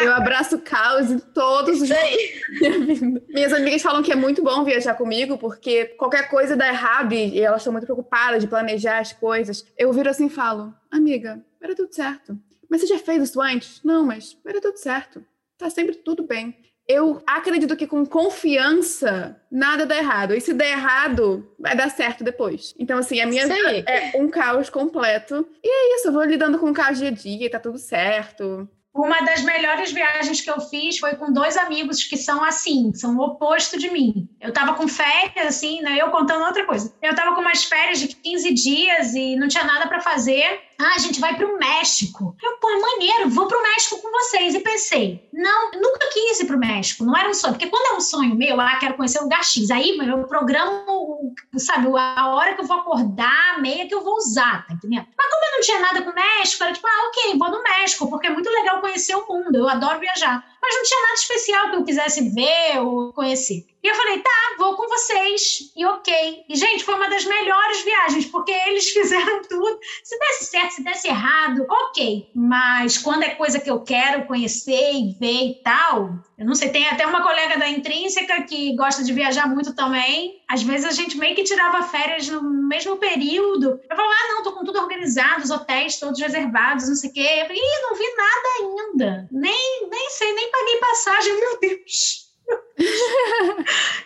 eu abraço caos em todos os (laughs) Minhas amigas falam que é muito bom viajar comigo, porque qualquer coisa dá errado e elas estão muito preocupadas de planejar as coisas. Eu viro assim e falo, amiga, era tudo certo. Mas você já fez isso antes? Não, mas era tudo certo. Tá sempre tudo bem eu acredito que com confiança nada dá errado. E se der errado, vai dar certo depois. Então, assim, a minha vida é um caos completo. E é isso, eu vou lidando com o caos dia a dia, tá tudo certo. Uma das melhores viagens que eu fiz foi com dois amigos que são assim, são o oposto de mim. Eu tava com férias, assim, né? Eu contando outra coisa. Eu tava com umas férias de 15 dias e não tinha nada para fazer. Ah, a gente vai para o México. Eu, pô, maneiro, vou para o México com vocês. E pensei, não, nunca quis ir para o México, não era um sonho. Porque quando é um sonho meu, ah, quero conhecer o lugar X. Aí eu programo, sabe, a hora que eu vou acordar, a meia que eu vou usar, tá entendendo? Mas como eu não tinha nada com o México, era tipo, ah, ok, vou no México, porque é muito legal conhecer o mundo, eu adoro viajar. Mas não tinha nada especial que eu quisesse ver ou conhecer. E eu falei, tá, vou com vocês. E ok. E, gente, foi uma das melhores viagens, porque eles (laughs) fizeram tudo. Se desse certo, se desse errado, ok. Mas quando é coisa que eu quero conhecer e ver e tal, eu não sei, tem até uma colega da Intrínseca que gosta de viajar muito também. Às vezes a gente meio que tirava férias no mesmo período. Eu falava, ah, não, tô com tudo organizado, os hotéis todos reservados, não sei o quê. Ih, não vi nada ainda. Nem, nem sei, nem paguei passagem, meu Deus.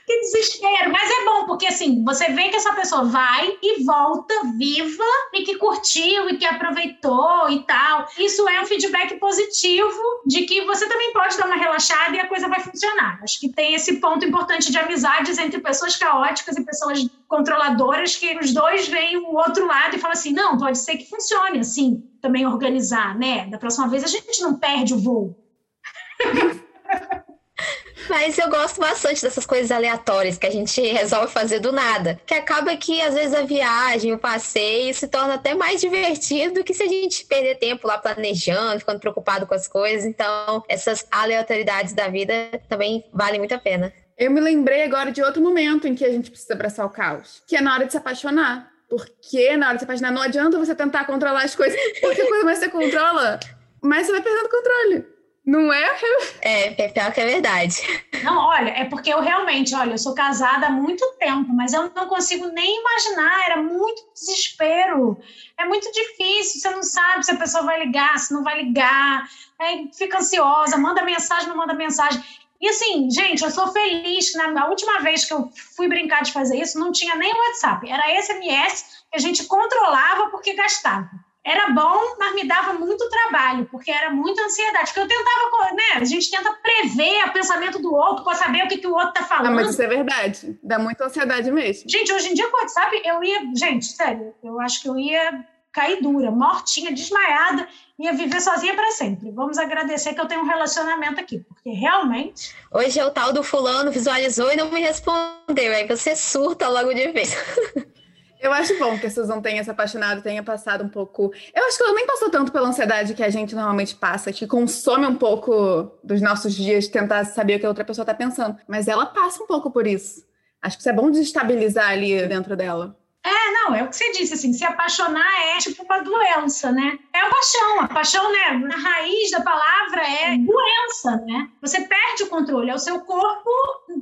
Que desespero. Mas é bom, porque assim, você vê que essa pessoa vai e volta viva e que curtiu e que aproveitou e tal. Isso é um feedback positivo de que você também pode dar uma relaxada e a coisa vai funcionar. Acho que tem esse ponto importante de amizades entre pessoas caóticas e pessoas controladoras que os dois veem o outro lado e falam assim: não, pode ser que funcione assim, também organizar, né? Da próxima vez a gente não perde o voo. (laughs) Mas eu gosto bastante dessas coisas aleatórias que a gente resolve fazer do nada. Que acaba que, às vezes, a viagem, o passeio se torna até mais divertido do que se a gente perder tempo lá planejando, ficando preocupado com as coisas. Então, essas aleatoriedades da vida também valem muito a pena. Eu me lembrei agora de outro momento em que a gente precisa abraçar o caos, que é na hora de se apaixonar. Porque na hora de se apaixonar não adianta você tentar controlar as coisas, porque quanto mais você controla, mais você vai perdendo controle. Não é? É, é pior que é verdade. Não, olha, é porque eu realmente, olha, eu sou casada há muito tempo, mas eu não consigo nem imaginar, era muito desespero. É muito difícil, você não sabe se a pessoa vai ligar, se não vai ligar, aí fica ansiosa, manda mensagem, não manda mensagem. E assim, gente, eu sou feliz que na última vez que eu fui brincar de fazer isso, não tinha nem WhatsApp, era SMS que a gente controlava porque gastava era bom, mas me dava muito trabalho, porque era muita ansiedade. Porque eu tentava, né? A gente tenta prever o pensamento do outro para saber o que, que o outro tá falando. Ah, mas isso é verdade. Dá muita ansiedade mesmo. Gente, hoje em dia, sabe? Eu ia. Gente, sério, eu acho que eu ia cair dura, mortinha, desmaiada, ia viver sozinha para sempre. Vamos agradecer que eu tenho um relacionamento aqui, porque realmente. Hoje é o tal do fulano visualizou e não me respondeu. Aí você surta logo de vez. (laughs) Eu acho bom que a Susan tenha se apaixonado, tenha passado um pouco. Eu acho que ela nem passou tanto pela ansiedade que a gente normalmente passa, que consome um pouco dos nossos dias tentar saber o que a outra pessoa está pensando. Mas ela passa um pouco por isso. Acho que isso é bom desestabilizar ali dentro dela. É, não, é o que você disse, assim, se apaixonar é tipo uma doença, né? É a paixão, a paixão, né, na raiz da palavra é doença, né? Você perde o controle, é o seu corpo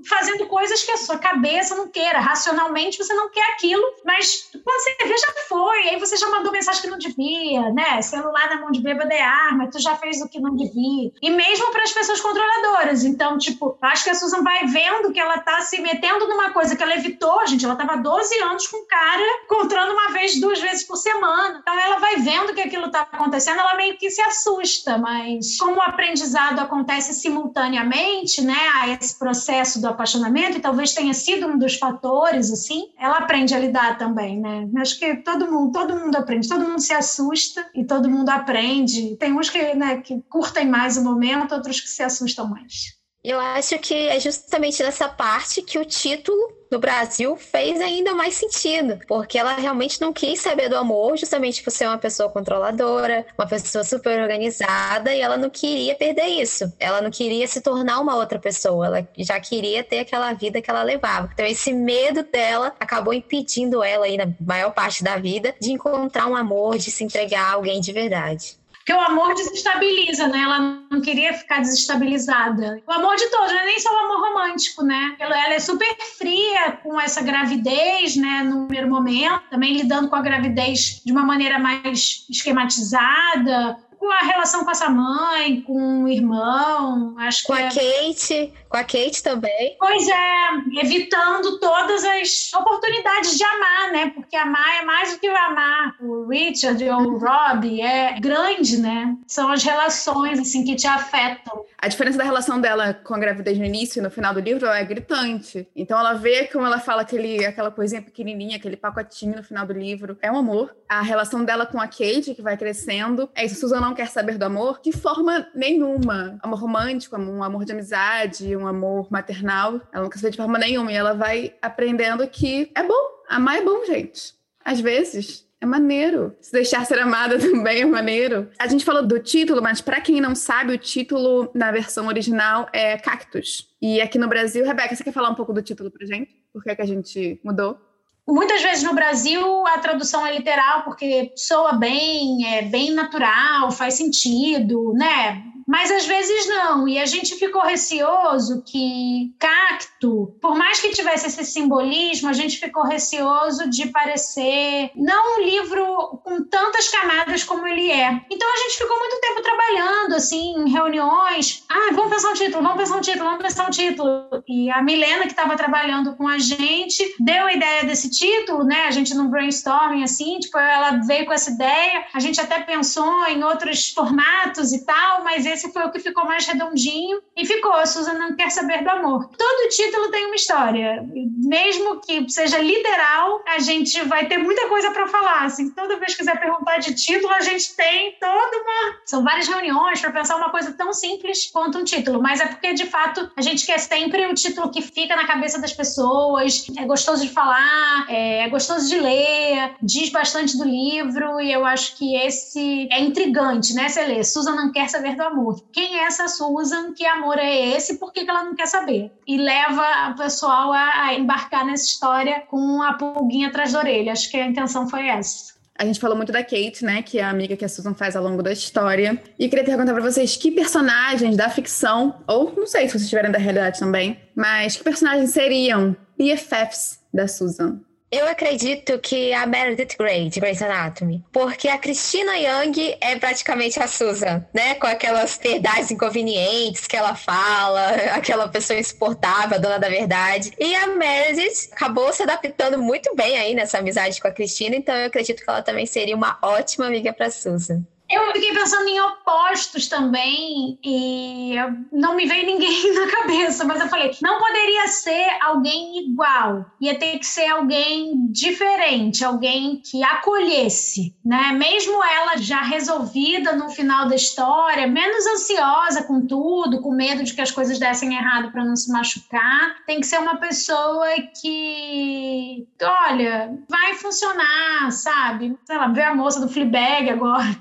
fazendo coisas que a sua cabeça não queira, racionalmente você não quer aquilo, mas quando você vê, já foi, aí você já mandou mensagem que não devia, né? Celular na mão de bêbado é arma, tu já fez o que não devia. E mesmo para as pessoas controladoras, então, tipo, acho que a Susan vai vendo que ela tá se metendo numa coisa que ela evitou, gente, ela tava 12 anos com um cara encontrando uma vez, duas vezes por semana. Então ela vai vendo que aquilo está acontecendo, ela meio que se assusta, mas como o aprendizado acontece simultaneamente, né, a esse processo do apaixonamento, e talvez tenha sido um dos fatores, assim, ela aprende a lidar também, né? Acho que todo mundo, todo mundo aprende, todo mundo se assusta e todo mundo aprende. Tem uns que, né, que curtem mais o momento, outros que se assustam mais. Eu acho que é justamente nessa parte que o título no Brasil fez ainda mais sentido, porque ela realmente não quis saber do amor, justamente por ser uma pessoa controladora, uma pessoa super organizada, e ela não queria perder isso. Ela não queria se tornar uma outra pessoa, ela já queria ter aquela vida que ela levava. Então, esse medo dela acabou impedindo ela, aí, na maior parte da vida, de encontrar um amor, de se entregar a alguém de verdade. Porque o amor desestabiliza, né? Ela não queria ficar desestabilizada. O amor de todos, não é nem só o amor romântico, né? Ela é super fria com essa gravidez, né? No primeiro momento, também lidando com a gravidez de uma maneira mais esquematizada com a relação com essa mãe, com o irmão, acho com que. Com a é... Kate, com a Kate também. Pois é, evitando todas as oportunidades de amar, né? Porque amar é mais do que amar. O Richard ou o Rob é grande, né? São as relações, assim, que te afetam. A diferença da relação dela com a gravidez no início e no final do livro é gritante. Então ela vê como ela fala aquele, aquela coisinha pequenininha, aquele pacotinho no final do livro. É um amor. A relação dela com a Kate, que vai crescendo. É isso, Susan quer saber do amor de forma nenhuma. Amor romântico, um amor de amizade, um amor maternal. Ela não quer saber de forma nenhuma. E ela vai aprendendo que é bom. Amar é bom, gente. Às vezes. É maneiro. Se deixar ser amada (laughs) também é maneiro. A gente falou do título, mas para quem não sabe, o título na versão original é Cactus. E aqui no Brasil, Rebeca, você quer falar um pouco do título pra gente? Por que, é que a gente mudou? Muitas vezes no Brasil a tradução é literal porque soa bem, é bem natural, faz sentido, né? Mas às vezes não. E a gente ficou receoso que cacto, por mais que tivesse esse simbolismo, a gente ficou receoso de parecer não um livro com tantas camadas como ele é. Então a gente ficou muito tempo trabalhando, assim, em reuniões. Ah, vamos pensar um título, vamos pensar um título, vamos pensar um título. E a Milena, que estava trabalhando com a gente, deu a ideia desse título, né? A gente num brainstorming, assim, tipo, ela veio com essa ideia. A gente até pensou em outros formatos e tal, mas esse foi o que ficou mais redondinho e ficou. Susan não quer saber do amor. Todo título tem uma história. Mesmo que seja literal, a gente vai ter muita coisa para falar. Assim, toda vez que quiser perguntar de título, a gente tem toda uma. São várias reuniões para pensar uma coisa tão simples quanto um título. Mas é porque, de fato, a gente quer sempre o título que fica na cabeça das pessoas, é gostoso de falar, é gostoso de ler, diz bastante do livro, e eu acho que esse é intrigante, né? Você lê, Susan não quer saber do amor amor. Quem é essa Susan? Que amor é esse? Por que, ela não quer saber? E leva o pessoal a embarcar nessa história com a pulguinha atrás da orelha. Acho que a intenção foi essa. A gente falou muito da Kate, né? Que é a amiga que a Susan faz ao longo da história. E queria perguntar para vocês que personagens da ficção, ou não sei se vocês estiverem da realidade também, mas que personagens seriam BFFs da Susan? Eu acredito que a Meredith Grey, de Grey's Anatomy. Porque a Christina Young é praticamente a Susan, né? Com aquelas verdades inconvenientes que ela fala, (laughs) aquela pessoa insuportável, dona da verdade. E a Meredith acabou se adaptando muito bem aí nessa amizade com a Christina, então eu acredito que ela também seria uma ótima amiga para Susan. Eu fiquei pensando em opostos também e não me veio ninguém (laughs) na cabeça, mas eu falei, não poderia ser alguém igual, ia ter que ser alguém diferente, alguém que acolhesse, né? Mesmo ela já resolvida no final da história, menos ansiosa com tudo, com medo de que as coisas dessem errado para não se machucar, tem que ser uma pessoa que, olha, vai funcionar, sabe? Sei lá, ver a moça do Fleabag agora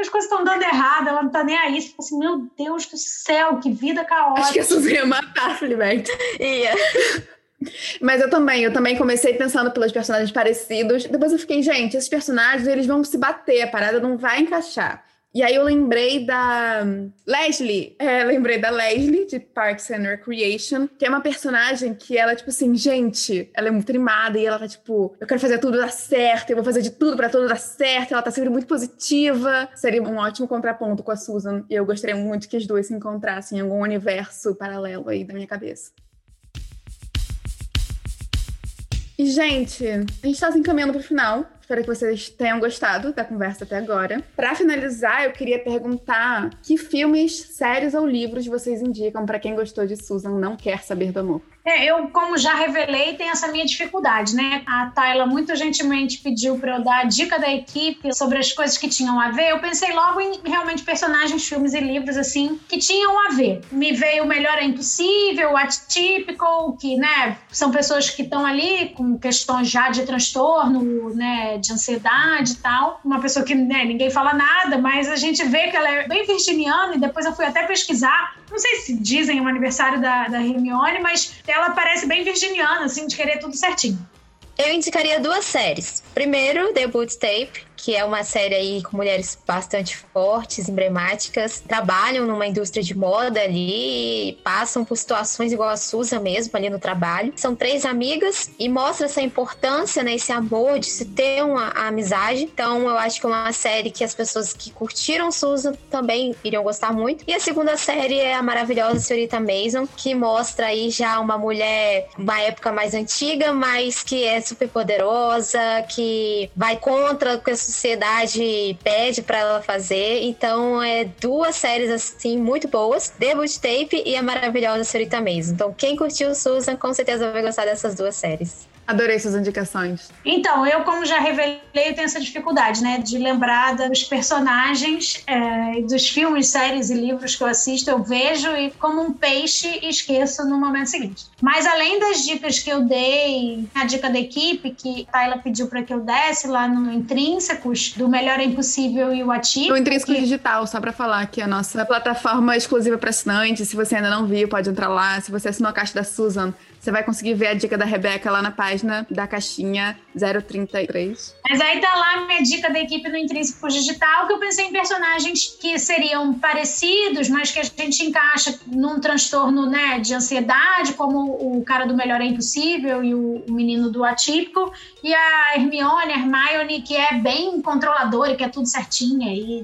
as coisas estão dando errado, ela não tá nem aí. Você fica assim, meu Deus do céu, que vida caótica. Acho que a Suzy ia matar a Fleabag. Ia. Mas eu também, eu também comecei pensando pelos personagens parecidos. Depois eu fiquei, gente, esses personagens, eles vão se bater, a parada não vai encaixar. E aí eu lembrei da Leslie, é, lembrei da Leslie de Parks and Recreation, que é uma personagem que ela tipo assim, gente, ela é muito animada e ela tá tipo, eu quero fazer tudo dar certo, eu vou fazer de tudo para tudo dar certo. Ela tá sempre muito positiva. Seria um ótimo contraponto com a Susan e eu gostaria muito que as duas se encontrassem em algum universo paralelo aí da minha cabeça. E, gente, a gente tá se encaminhando pro final. Espero que vocês tenham gostado da conversa até agora. Para finalizar, eu queria perguntar que filmes, séries ou livros vocês indicam para quem gostou de Susan Não Quer Saber do Amor? É, eu, como já revelei, tenho essa minha dificuldade, né? A Tayla muito gentilmente pediu para eu dar a dica da equipe sobre as coisas que tinham a ver. Eu pensei logo em realmente personagens, filmes e livros, assim, que tinham a ver. Me veio o Melhor é Impossível, o Atypical, que, né, são pessoas que estão ali com questões já de transtorno, né, de ansiedade e tal. Uma pessoa que, né, ninguém fala nada, mas a gente vê que ela é bem virginiana e depois eu fui até pesquisar. Não sei se dizem o aniversário da, da Hermione, mas ela parece bem virginiana, assim, de querer tudo certinho. Eu indicaria duas séries. Primeiro, The Boot Tape, que é uma série aí com mulheres bastante fortes, emblemáticas, trabalham numa indústria de moda ali, passam por situações igual a Susan mesmo ali no trabalho. São três amigas e mostra essa importância, né, esse amor de se ter uma amizade. Então, eu acho que é uma série que as pessoas que curtiram Susan também iriam gostar muito. E a segunda série é a maravilhosa Senhorita Mason, que mostra aí já uma mulher, uma época mais antiga, mas que é super poderosa, que vai contra que sociedade pede para ela fazer. Então, é duas séries assim muito boas: Debut Tape e a maravilhosa Senhorita Mason. Então, quem curtiu Susan, com certeza vai gostar dessas duas séries. Adorei suas indicações. Então, eu, como já revelei, tenho essa dificuldade, né? De lembrar dos personagens, é, dos filmes, séries e livros que eu assisto, eu vejo e, como um peixe, esqueço no momento seguinte. Mas, além das dicas que eu dei, a dica da equipe, que a Tayla pediu para que eu desse lá no Intrínsecos, do Melhor é Impossível e o Ativo. O Intrínsecos que... Digital, só para falar que é a nossa plataforma exclusiva para assinantes. Se você ainda não viu, pode entrar lá. Se você assinou a caixa da Susan, você vai conseguir ver a dica da Rebeca lá na página da caixinha 033. Mas aí tá lá minha dica da equipe no Intrínseco Digital, que eu pensei em personagens que seriam parecidos, mas que a gente encaixa num transtorno né, de ansiedade, como o cara do Melhor é Impossível e o, menino do Atípico, e a Hermione, a Hermione, que é bem controladora, que é tudo certinho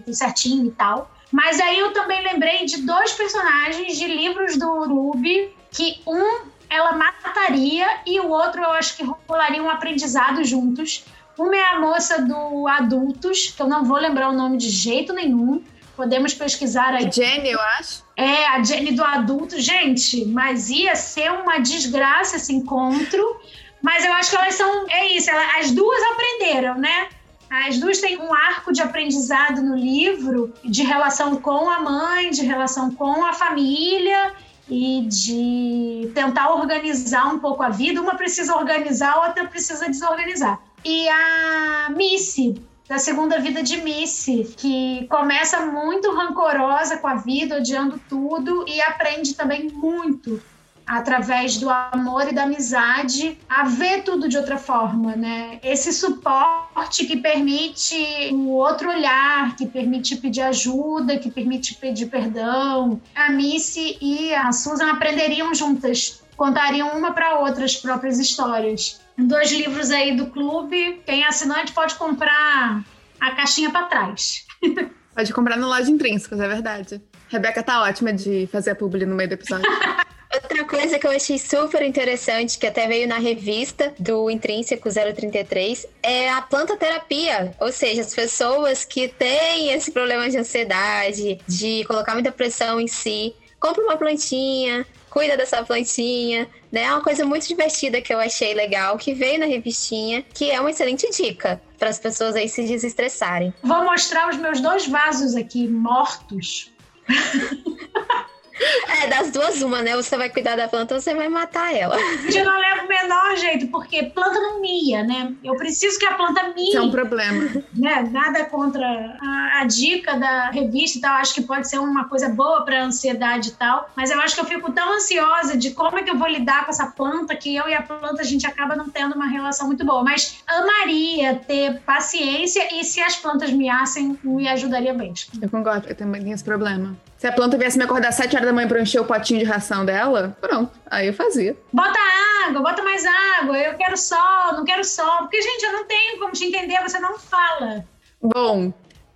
e certinho e tal. Mas aí eu também lembrei de dois personagens de livros do Ruby, que um ela mataria e o outro eu acho que rolaria um aprendizado juntos. Uma é a moça do Adultos, que eu não vou lembrar o nome de jeito nenhum. Podemos pesquisar aí. Jenny, eu acho. É, a Jenny do Adulto. Gente, mas ia ser uma desgraça esse encontro. Mas eu acho que elas são. É isso, elas, as duas aprenderam, né? As duas têm um arco de aprendizado no livro, de relação com a mãe, de relação com a família e de tentar organizar um pouco a vida. Uma precisa organizar, outra precisa desorganizar. E a Missy, da segunda vida de Missy, que começa muito rancorosa com a vida, odiando tudo e aprende também muito através do amor e da amizade, a ver tudo de outra forma, né? Esse suporte que permite o outro olhar, que permite pedir ajuda, que permite pedir perdão. A Missy e a Susan aprenderiam juntas, contariam uma para outra as próprias histórias. Dois livros aí do clube. Quem é assinante pode comprar a caixinha para trás. (laughs) Pode comprar no loja intrínsecos, é verdade. Rebeca tá ótima de fazer a publi no meio do episódio. (laughs) Coisa que eu achei super interessante, que até veio na revista do Intrínseco 033, é a planta terapia. Ou seja, as pessoas que têm esse problema de ansiedade, de colocar muita pressão em si, compra uma plantinha, cuida dessa plantinha, né? É uma coisa muito divertida que eu achei legal, que veio na revistinha, que é uma excelente dica para as pessoas aí se desestressarem. Vou mostrar os meus dois vasos aqui mortos. (laughs) É, das duas, uma, né? Você vai cuidar da planta ou você vai matar ela. Eu não levo o menor jeito, porque planta não mia, né? Eu preciso que a planta mie. Isso é um problema. Né? Nada contra a, a, dica da revista e tal. Acho que pode ser uma coisa boa pra ansiedade e tal. Mas eu acho que eu fico tão ansiosa de como é que eu vou lidar com essa planta que eu e a planta a gente acaba não tendo uma relação muito boa. Mas amaria ter paciência e se as plantas miassem, me ajudaria bem. Eu concordo, eu também tenho esse problema. Se a planta viesse me acordar às 7 horas da manhã pra encher o potinho de ração dela, pronto. Aí eu fazia. Bota água, bota mais água, eu quero sol, não quero sol. Porque, gente, eu não tenho como te entender, você não fala. Bom,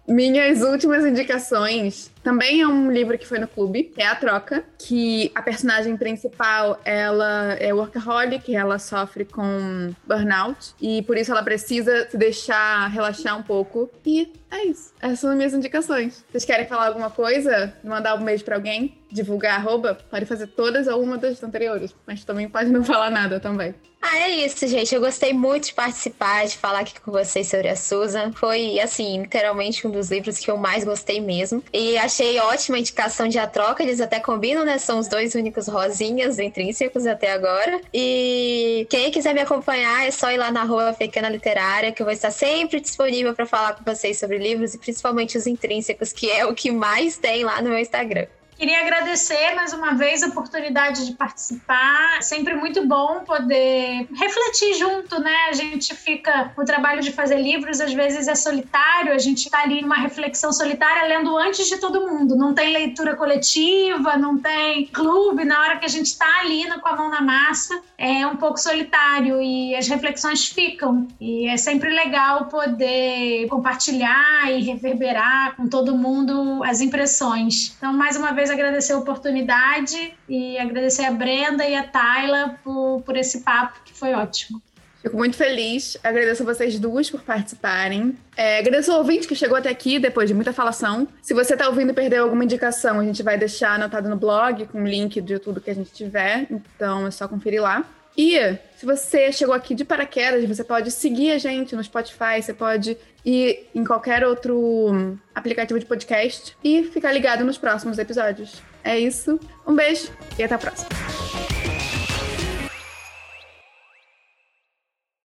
minhas últimas indicações também é um livro que foi no clube, é A Troca, que a personagem principal, ela é workaholic, ela sofre com burnout e por isso ela precisa se deixar relaxar um pouco. E é isso. Essas são minhas indicações. Vocês querem falar alguma coisa? Mandar um beijo pra alguém? Divulgar arroba? Pode fazer todas ou uma das anteriores, mas também pode não falar nada também. Ah, é isso, gente. Eu gostei muito de participar, de falar aqui com vocês sobre a Susan. Foi, assim, literalmente um dos livros que eu mais gostei mesmo. E achei ótima indicação de A Troca, eles até combinam, né? São os dois únicos rosinhas intrínsecos até agora. E quem quiser me acompanhar é só ir lá na rua Pequena Literária, que eu vou estar sempre disponível para falar com vocês sobre livros e principalmente os intrínsecos, que é o que mais tem lá no meu Instagram. Queria agradecer mais uma vez a oportunidade de participar. É sempre muito bom poder refletir junto, né? A gente fica. O trabalho de fazer livros às vezes é solitário, a gente está ali numa reflexão solitária lendo antes de todo mundo. Não tem leitura coletiva, não tem clube. Na hora que a gente está ali com a mão na massa, é um pouco solitário e as reflexões ficam. E é sempre legal poder compartilhar e reverberar com todo mundo as impressões. Então, mais uma vez, agradecer a oportunidade e agradecer a Brenda e a Tayla por, por esse papo, que foi ótimo. Fico muito feliz. Agradeço a vocês duas por participarem. É, agradeço ao ouvinte que chegou até aqui depois de muita falação. Se você está ouvindo e perdeu alguma indicação, a gente vai deixar anotado no blog com o link de tudo que a gente tiver. Então é só conferir lá. E se você chegou aqui de paraquedas, você pode seguir a gente no Spotify, você pode ir em qualquer outro aplicativo de podcast e ficar ligado nos próximos episódios. É isso. Um beijo e até a próxima.